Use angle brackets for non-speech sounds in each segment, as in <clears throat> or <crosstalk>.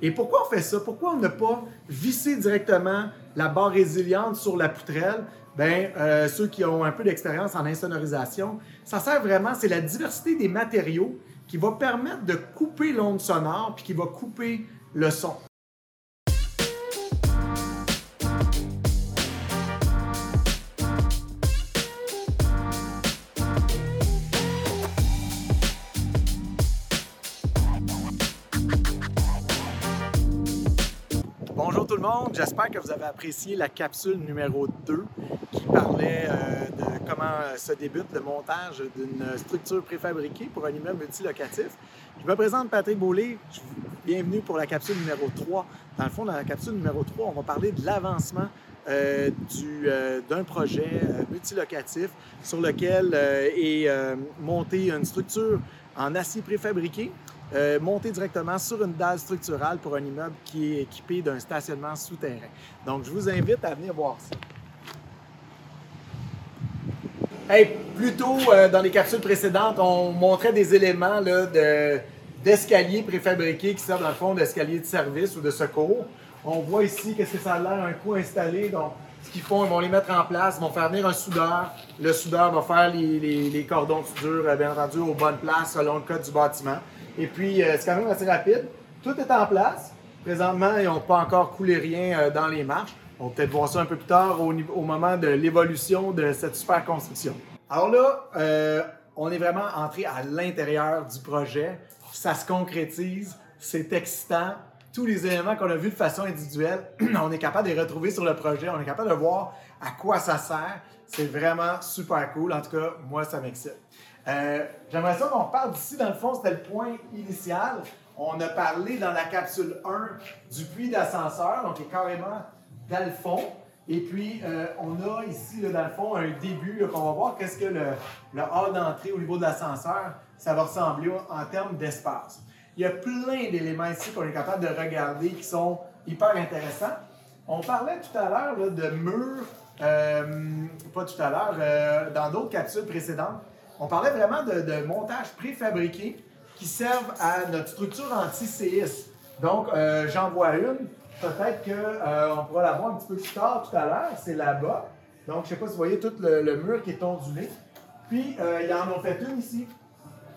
Et pourquoi on fait ça? Pourquoi on n'a pas vissé directement la barre résiliente sur la poutrelle? Bien, euh, ceux qui ont un peu d'expérience en insonorisation, ça sert vraiment, c'est la diversité des matériaux qui va permettre de couper l'onde sonore puis qui va couper le son. Tout le monde, j'espère que vous avez apprécié la capsule numéro 2 qui parlait euh, de comment se débute le montage d'une structure préfabriquée pour un immeuble multilocatif. Je me présente Patrick Beaulé, bienvenue pour la capsule numéro 3. Dans le fond, dans la capsule numéro 3, on va parler de l'avancement euh, euh, d'un projet multilocatif sur lequel est montée une structure en acier préfabriqué euh, monter directement sur une dalle structurale pour un immeuble qui est équipé d'un stationnement souterrain. Donc, je vous invite à venir voir ça. Hey, plus tôt, euh, dans les capsules précédentes, on montrait des éléments d'escaliers préfabriqués qui servent dans le fond d'escaliers de service ou de secours. On voit ici qu'est-ce que ça a l'air, un coup installé. Donc, ce qu'ils font, ils vont les mettre en place, ils vont faire venir un soudeur. Le soudeur va faire les, cordons de soudure, euh, bien entendu, aux bonnes places selon le code du bâtiment. Et puis, euh, c'est quand même assez rapide. Tout est en place. Présentement, ils n'ont pas encore coulé rien euh, dans les marches. On va peut-être voir ça un peu plus tard au, moment de l'évolution de cette super construction. Alors là, euh, on est vraiment entré à l'intérieur du projet. Ça se concrétise. C'est excitant. Tous les éléments qu'on a vus de façon individuelle, <clears throat> on est capable de les retrouver sur le projet. On est capable de voir à quoi ça sert. C'est vraiment super cool. En tout cas, moi, ça m'excite. Euh, j'aimerais ça qu'on parle d'ici, dans le fond, c'était le point initial. On a parlé dans la capsule 1 du puits d'ascenseur, donc qui est carrément dans le fond. Et puis, euh, on a ici, dans le fond, un début qu'on va voir qu'est-ce que le, le hall d'entrée au niveau de l'ascenseur, ça va ressembler en termes d'espace. Il y a plein d'éléments ici qu'on est capable de regarder qui sont hyper intéressants. On parlait tout à l'heure de murs, euh, pas tout à l'heure, dans d'autres capsules précédentes, on parlait vraiment de, montage préfabriqué qui servent à notre structure anti-séisme. Donc, euh, j'en vois une. Peut-être qu'on euh, pourra la voir un petit peu plus tard tout à l'heure. C'est là-bas. Donc, je ne sais pas si vous voyez tout le, mur qui est ondulé. Puis, euh, il y en ont fait une ici.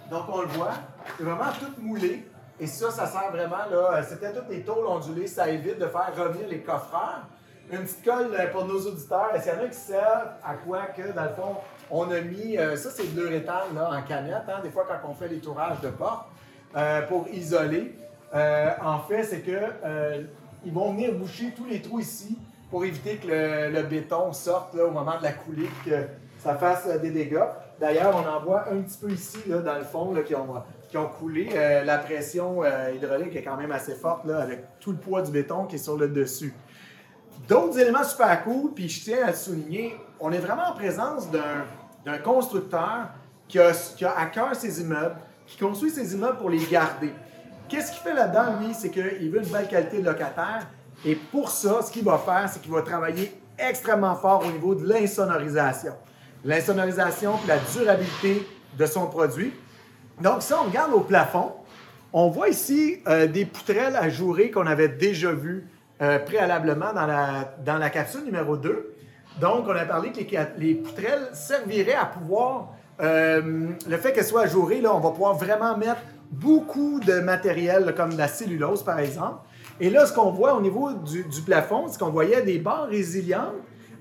Donc, on le voit. C'est vraiment tout moulé. Et ça, ça sert vraiment, là, c'était toutes les tôles ondulées. Ça évite de faire revenir les coffreurs. Une petite colle pour nos auditeurs. Est-ce qu'il y en a qui servent à quoi que, dans le fond, on a mis, euh, ça c'est de l'uréthane en canette, hein, des fois quand on fait les tourages de porte, euh, pour isoler. Euh, en fait, c'est que ils vont venir boucher tous les trous ici pour éviter que le, béton sorte au moment de la coulée, que ça fasse des dégâts. D'ailleurs, on en voit un petit peu ici, dans le fond, qui, ont, qui ont coulé. la pression hydraulique est quand même assez forte, avec tout le poids du béton qui est sur le dessus. D'autres éléments super cool, puis je tiens à souligner, on est vraiment en présence d'un d'un constructeur qui a, à cœur ses immeubles, qui construit ses immeubles pour les garder. Qu'est-ce qu'il fait là-dedans, lui? C'est qu'il veut une belle qualité de locataire. Et pour ça, ce qu'il va faire, c'est qu'il va travailler extrêmement fort au niveau de l'insonorisation. L'insonorisation et la durabilité de son produit. Donc, si on regarde au plafond, on voit ici euh, des poutrelles ajourées qu'on avait déjà vues euh, préalablement dans la, dans la capsule numéro 2. Donc, on a parlé que les, poutrelles serviraient à pouvoir, euh, le fait qu'elles soient ajourées, là, on va pouvoir vraiment mettre beaucoup de matériel, comme la cellulose par exemple. Et là, ce qu'on voit au niveau du, plafond, c'est qu'on voyait des barres résilientes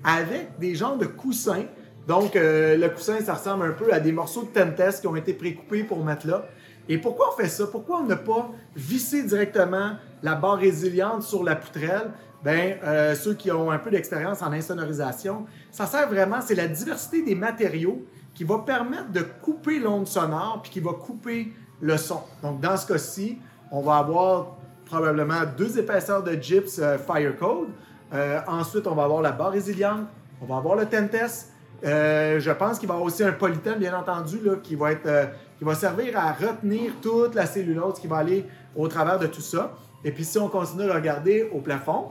avec des genres de coussins. Donc, euh, le coussin, ça ressemble un peu à des morceaux de tentes qui ont été précoupés pour mettre là. Et pourquoi on fait ça? Pourquoi on n'a pas vissé directement la barre résiliente sur la poutrelle? Ben, euh, ceux qui ont un peu d'expérience en insonorisation, ça sert vraiment, c'est la diversité des matériaux qui va permettre de couper l'onde sonore puis qui va couper le son. Donc, dans ce cas-ci, on va avoir probablement deux épaisseurs de gyps euh, Firecode. Euh, ensuite, on va avoir la barre résiliente, on va avoir le Tentes. je pense qu'il va y avoir aussi un polythène, bien entendu, là, qui, va être, qui va servir à retenir toute la cellulose qui va aller au travers de tout ça. Et puis, si on continue à regarder au plafond,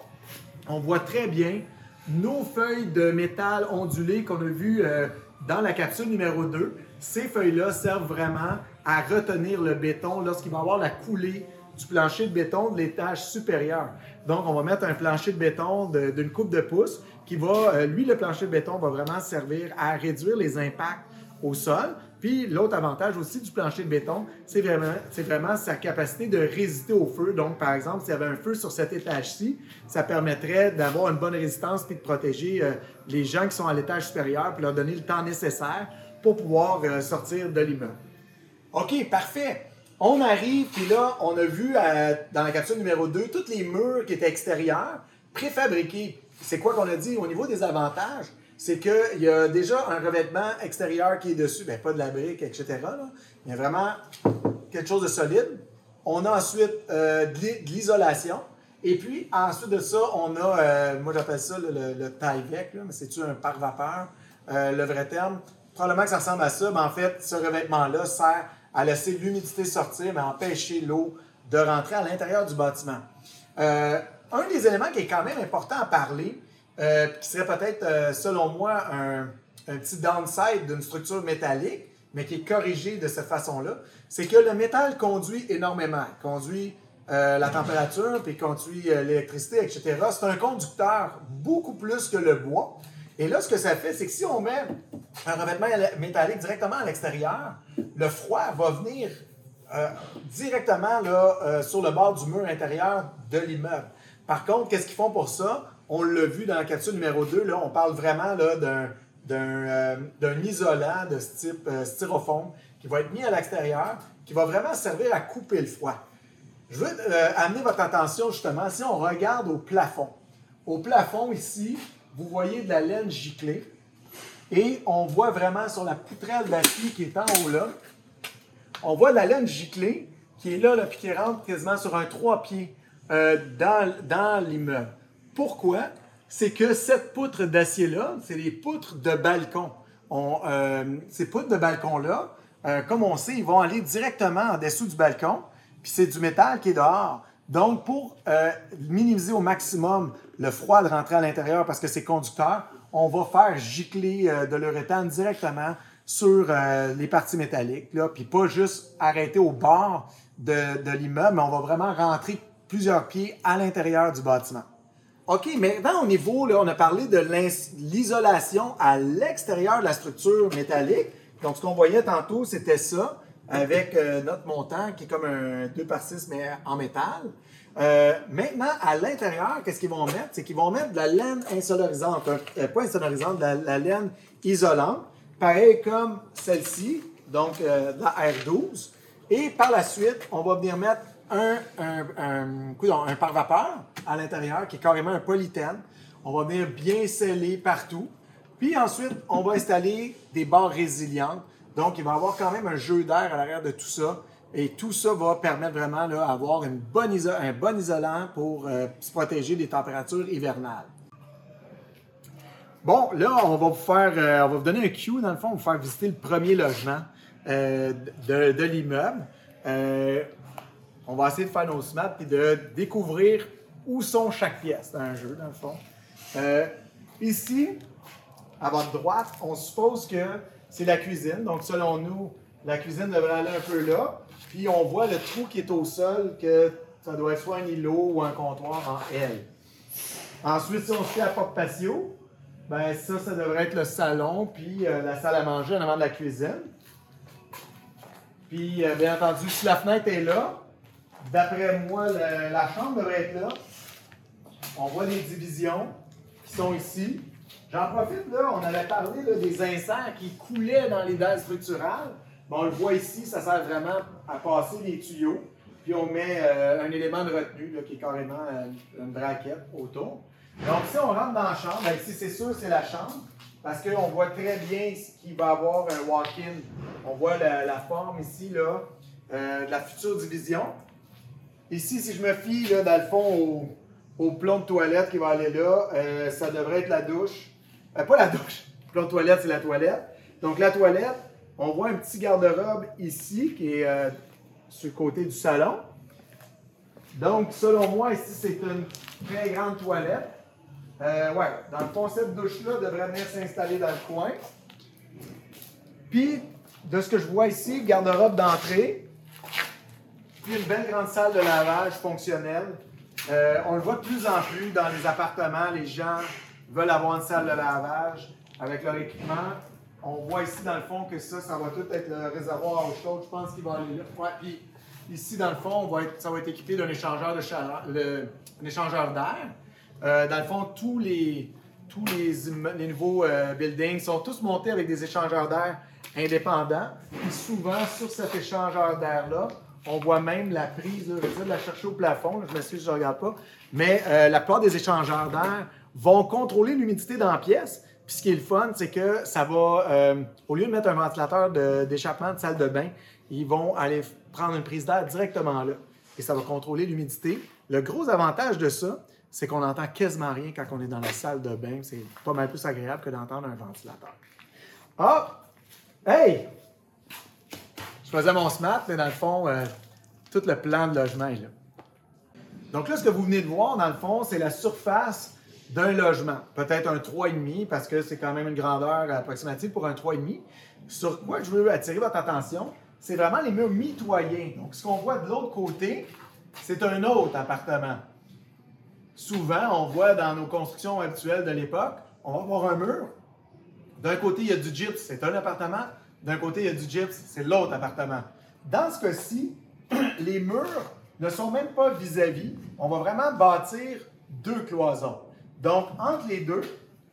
on voit très bien nos feuilles de métal ondulées qu'on a vues euh, dans la capsule numéro 2. Ces feuilles-là servent vraiment à retenir le béton lorsqu'il va avoir la coulée du plancher de béton de l'étage supérieur. Donc, on va mettre un plancher de béton d'une coupe de pouce qui va, euh, lui, le plancher de béton va vraiment servir à réduire les impacts au sol. Puis l'autre avantage aussi du plancher de béton, c'est vraiment, sa capacité de résister au feu. Donc, par exemple, s'il y avait un feu sur cet étage-ci, ça permettrait d'avoir une bonne résistance puis de protéger euh, les gens qui sont à l'étage supérieur puis leur donner le temps nécessaire pour pouvoir euh, sortir de l'immeuble. OK, parfait. On arrive, puis là, on a vu euh, dans la capsule numéro 2 tous les murs qui étaient extérieurs, préfabriqués. C'est quoi qu'on a dit au niveau des avantages? C'est qu'il y a déjà un revêtement extérieur qui est dessus, bien, pas de la brique, etc. Il y a vraiment quelque chose de solide. On a ensuite euh, de l'isolation. Et puis, ensuite de ça, on a, euh, moi j'appelle ça le, le, Tyvek, mais c'est-tu un pare-vapeur, euh, le vrai terme? Probablement que ça ressemble à ça, mais en fait, ce revêtement-là sert à laisser l'humidité sortir, mais empêcher l'eau de rentrer à l'intérieur du bâtiment. un des éléments qui est quand même important à parler, euh, qui serait peut-être, euh, selon moi, un, petit downside d'une structure métallique, mais qui est corrigé de cette façon-là, c'est que le métal conduit énormément. Il conduit euh, la température, puis conduit l'électricité, etc. C'est un conducteur beaucoup plus que le bois. Et là, ce que ça fait, c'est que si on met un revêtement métallique directement à l'extérieur, le froid va venir directement là, sur le bord du mur intérieur de l'immeuble. Par contre, qu'est-ce qu'ils font pour ça? On l'a vu dans la capsule numéro 2, là, on parle vraiment d'un, euh, d'un, isolant de ce type euh, styrofoam qui va être mis à l'extérieur, qui va vraiment servir à couper le froid. Je veux euh, amener votre attention justement, si on regarde au plafond. Au plafond ici, vous voyez de la laine giclée et on voit vraiment sur la poutrelle d'acier qui est en haut là, on voit de la laine giclée qui est là, là puis qui rentre quasiment sur un trois pieds dans l'immeuble. Pourquoi? C'est que cette poutre d'acier-là, c'est les poutres de balcon. Euh, ces poutres de balcon-là, euh, comme on sait, ils vont aller directement en dessous du balcon, puis c'est du métal qui est dehors. Donc, pour euh, minimiser au maximum le froid de rentrer à l'intérieur parce que c'est conducteur, on va faire gicler de l'uréthane directement sur les parties métalliques, là, puis pas juste arrêter au bord de, de l'immeuble, mais on va vraiment rentrer plusieurs pieds à l'intérieur du bâtiment. OK, maintenant au niveau, là, on a parlé de l'isolation à l'extérieur de la structure métallique. Donc, ce qu'on voyait tantôt, c'était ça, avec euh, notre montant qui est comme un 2 par 6, mais en métal. Euh, maintenant, à l'intérieur, qu'est-ce qu'ils vont mettre? C'est qu'ils vont mettre de la laine insonorisante, euh, pas insonorisante, de la, laine isolante, pareil comme celle-ci, donc la R12. Et par la suite, on va venir mettre un, un, un, pare-vapeur à l'intérieur qui est carrément un polythène. On va venir bien sceller partout. Puis ensuite, on va installer des barres résilientes. Donc, il va y avoir quand même un jeu d'air à l'arrière de tout ça. Et tout ça va permettre vraiment d'avoir un bon isolant pour euh, se protéger des températures hivernales. Bon, là, on va vous faire, euh, on va vous donner un cue, dans le fond, on va vous faire visiter le premier logement euh, de, de l'immeuble on va essayer de faire nos smaps et de découvrir où sont chaque pièce dans un jeu, dans le fond. Euh, ici, à votre droite, on suppose que c'est la cuisine. Donc, selon nous, la cuisine devrait aller un peu là. Puis, on voit le trou qui est au sol, que ça doit être soit un îlot ou un comptoir en L. Ensuite, si on se fait à porte patio, ben ça, ça devrait être le salon, puis euh, la salle à manger en avant de la cuisine. Puis, euh, bien entendu, si la fenêtre est là, D'après moi, la chambre devrait être là. On voit les divisions qui sont ici. J'en profite, là, on avait parlé des inserts qui coulaient dans les dalles structurales. on le voit ici, ça sert vraiment à passer les tuyaux. Puis on met euh, un élément de retenue qui est carrément euh, une braquette autour. Donc si on rentre dans la chambre, ben, ici c'est sûr c'est la chambre, parce qu'on voit très bien ce qu'il va avoir un walk-in. On voit la, forme ici là, euh, de la future division. Ici, si je me fie, là, dans le fond, au, plomb de toilette qui va aller là, euh, ça devrait être la douche. Euh, pas la douche. Le plomb de toilette, c'est la toilette. Donc, la toilette, on voit un petit garde-robe ici qui est euh, sur le côté du salon. Donc, selon moi, ici, c'est une très grande toilette. ouais, dans le fond, cette douche-là devrait venir s'installer dans le coin. Puis, de ce que je vois ici, garde-robe d'entrée. Une belle grande salle de lavage fonctionnelle. Euh, on le voit de plus en plus dans les appartements. Les gens veulent avoir une salle de lavage avec leur équipement. On voit ici, dans le fond, que ça, ça va tout être le réservoir à eau chaude. Je pense qu'il va aller là. Ouais, puis ici, dans le fond, ça va être équipé d'un échangeur de chaleur, d'air. Euh, dans le fond, tous les nouveaux euh, buildings sont tous montés avec des échangeurs d'air indépendants. Puis souvent, sur cet échangeur d'air-là, on voit même la prise, je vais de la chercher au plafond, là, je m'excuse, je ne regarde pas, mais euh, la plupart des échangeurs d'air vont contrôler l'humidité dans la pièce. Puis ce qui est le fun, c'est que ça va, euh, au lieu de mettre un ventilateur d'échappement de, salle de bain, ils vont aller prendre une prise d'air directement là. Et ça va contrôler l'humidité. Le gros avantage de ça, c'est qu'on n'entend quasiment rien quand on est dans la salle de bain. C'est pas mal plus agréable que d'entendre un ventilateur. Ah! Hey! Je faisais mon smart, mais dans le fond, euh, tout le plan de logement est là. Donc là, ce que vous venez de voir, dans le fond, c'est la surface d'un logement. Peut-être un 3,5 parce que c'est quand même une grandeur approximative pour un 3,5. Sur quoi je veux attirer votre attention, c'est vraiment les murs mitoyens. Donc, ce qu'on voit de l'autre côté, c'est un autre appartement. Souvent, on voit dans nos constructions habituelles de l'époque, on va voir un mur. D'un côté, il y a du gyps, c'est un appartement. D'un côté, il y a du gyps, c'est l'autre appartement. Dans ce cas-ci, <clears throat> les murs ne sont même pas vis-à-vis. On va vraiment bâtir deux cloisons. Donc, entre les deux,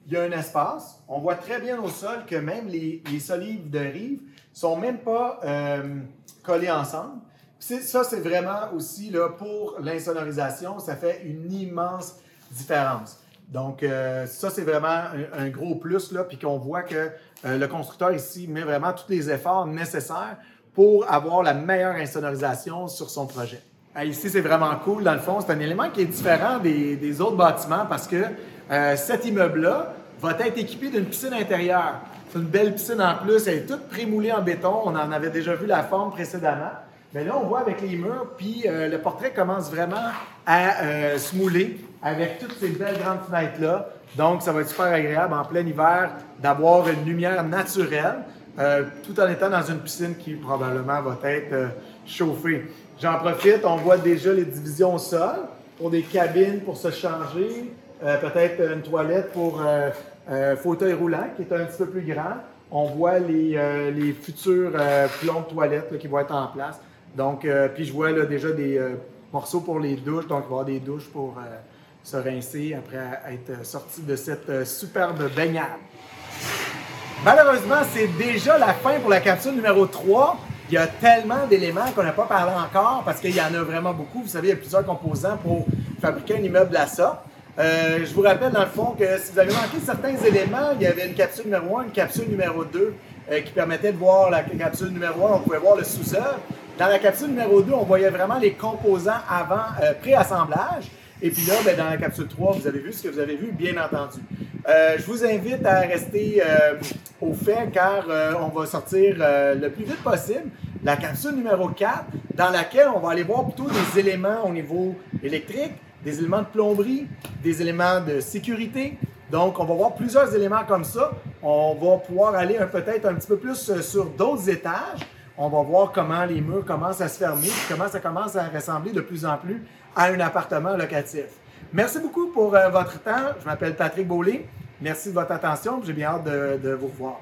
il y a un espace. On voit très bien au sol que même les, solives de rive sont même pas euh, collés ensemble. Ça, c'est vraiment aussi là, pour l'insonorisation, ça fait une immense différence. Donc, euh, ça, c'est vraiment un, gros plus, là, puis qu'on voit que euh, le constructeur ici met vraiment tous les efforts nécessaires pour avoir la meilleure insonorisation sur son projet. ici, c'est vraiment cool. Dans le fond, c'est un élément qui est différent des, autres bâtiments parce que euh, cet immeuble-là va être équipé d'une piscine intérieure. C'est une belle piscine en plus. Elle est toute prémoulée en béton. On en avait déjà vu la forme précédemment. Mais là, on voit avec les murs, puis le portrait commence vraiment à se mouler avec toutes ces belles grandes fenêtres-là. Donc, ça va être super agréable en plein hiver d'avoir une lumière naturelle, euh, tout en étant dans une piscine qui probablement va être euh, chauffée. J'en profite, on voit déjà les divisions au sol pour des cabines pour se changer, euh, peut-être une toilette pour fauteuil roulant qui est un petit peu plus grand. On voit les, les futurs plombs de toilettes qui vont être en place. Donc, puis je vois là, déjà des morceaux pour les douches, donc il va y avoir des douches pour se rincer après être sorti de cette euh, superbe baignade. Malheureusement, c'est déjà la fin pour la capsule numéro 3. Il y a tellement d'éléments qu'on n'a pas parlé encore parce qu'il y en a vraiment beaucoup. Vous savez, il y a plusieurs composants pour fabriquer un immeuble à ça. Euh, je vous rappelle dans le fond que si vous avez manqué certains éléments, il y avait une capsule numéro 1, une capsule numéro 2 euh, qui permettait de voir la capsule numéro 1, on pouvait voir le sous-œuvre. Dans la capsule numéro 2, on voyait vraiment les composants avant pré-assemblage. Et puis là, ben, dans la capsule 3, vous avez vu ce que vous avez vu, bien entendu. Euh, je vous invite à rester euh, au fait car euh, on va sortir le plus vite possible la capsule numéro 4 dans laquelle on va aller voir plutôt des éléments au niveau électrique, des éléments de plomberie, des éléments de sécurité. Donc, on va voir plusieurs éléments comme ça. On va pouvoir aller peut-être un petit peu plus sur d'autres étages. On va voir comment les murs commencent à se fermer, comment ça commence à ressembler de plus en plus à un appartement locatif. Merci beaucoup pour euh, votre temps. Je m'appelle Patrick Beaulé. Merci de votre attention. J'ai bien hâte de, de vous revoir.